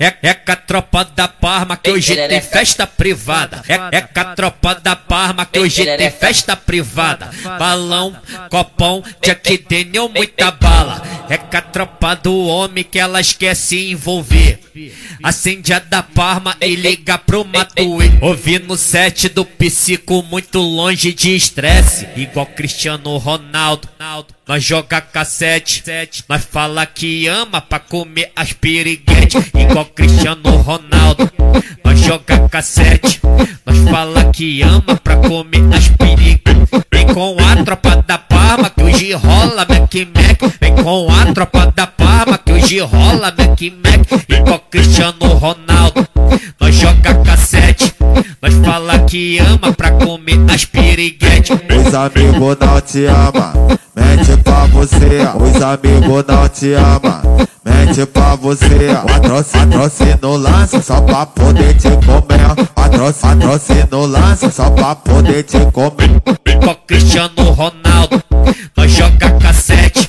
é, é com a tropa da Parma que hoje tem festa privada. É, é com a tropa da Parma que hoje tem festa privada. Balão, copão, Jack Daniel, muita bala. É com a tropa do homem que elas quer se envolver. Acende a da Parma e liga pro Matuê. Ouvindo set do psico muito longe de estresse. Igual Cristiano Ronaldo. Nós joga cassete, nós fala que ama pra comer as piriguetes. Igual Cristiano Ronaldo. Nós joga cassete, nós fala que ama pra comer as piriguetes. Vem com a tropa da Parma que hoje rola Mac Mac. Vem com a tropa da Parma hoje rola Mac Mac. Igual Cristiano Ronaldo. Nós joga cassete, nós fala que ama pra comer as piriguetes. Os amigos não te ama, mente pra você. Os amigos não te ama, mente pra você. Patrocínio lance só pra poder te comer. Patrocínio lance só pra poder te comer. Igual Cristiano Ronaldo, nós joga cassete,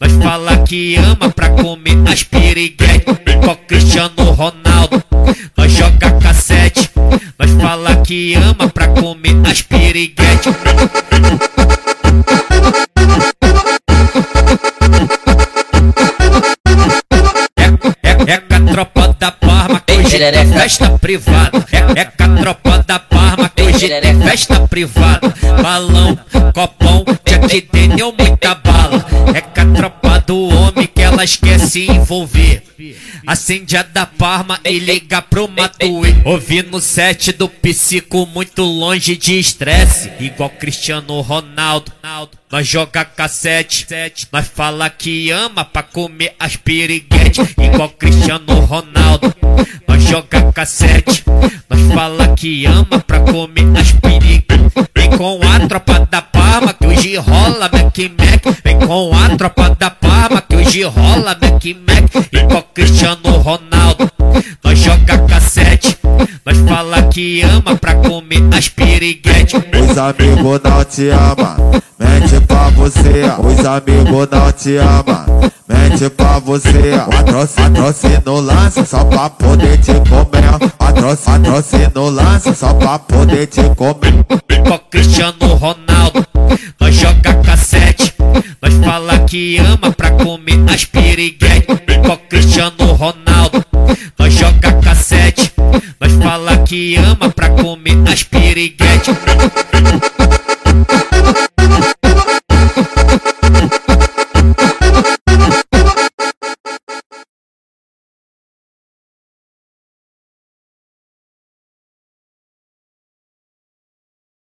nós fala que ama pra comer as piriguetes. Igual Cristiano Ronaldo, nós joga cassete, nós fala que ama pra comer as piriguetes. É, é, com a tropa da Parma que hoje é festa privada. É, é com a tropa da Parma que hoje é festa privada. Balão, copão, Jack Daniel, muita bala. É com a tropa do elas quer se envolver. Acende a da Parma e liga pro Matuê. Ouvindo set do psico muito longe de estresse. Igual Cristiano Ronaldo. Nós joga cassete, nós fala que ama pra comer as piriguetes. Igual Cristiano Ronaldo. Nós joga cassete, nós fala que ama pra comer as piriguetes. Vem com a tropa da Parma que hoje rola Mac Mac. Vem com a tropa da Parma hoje rola Mac Mac. Igual Cristiano Ronaldo. Nós joga cassete, nós fala que ama pra comer as piriguetes. Os amigos não te ama, mente pra você. Os amigos não te ama, mente pra você. Patrocínio lance só pra poder te comer. Patrocínio lance só pra poder te comer. Igual Cristiano Ronaldo, que ama pra comer as piriguetes. Igual Cristiano Ronaldo, nós joga cassete, nós fala que ama pra comer as piriguetes.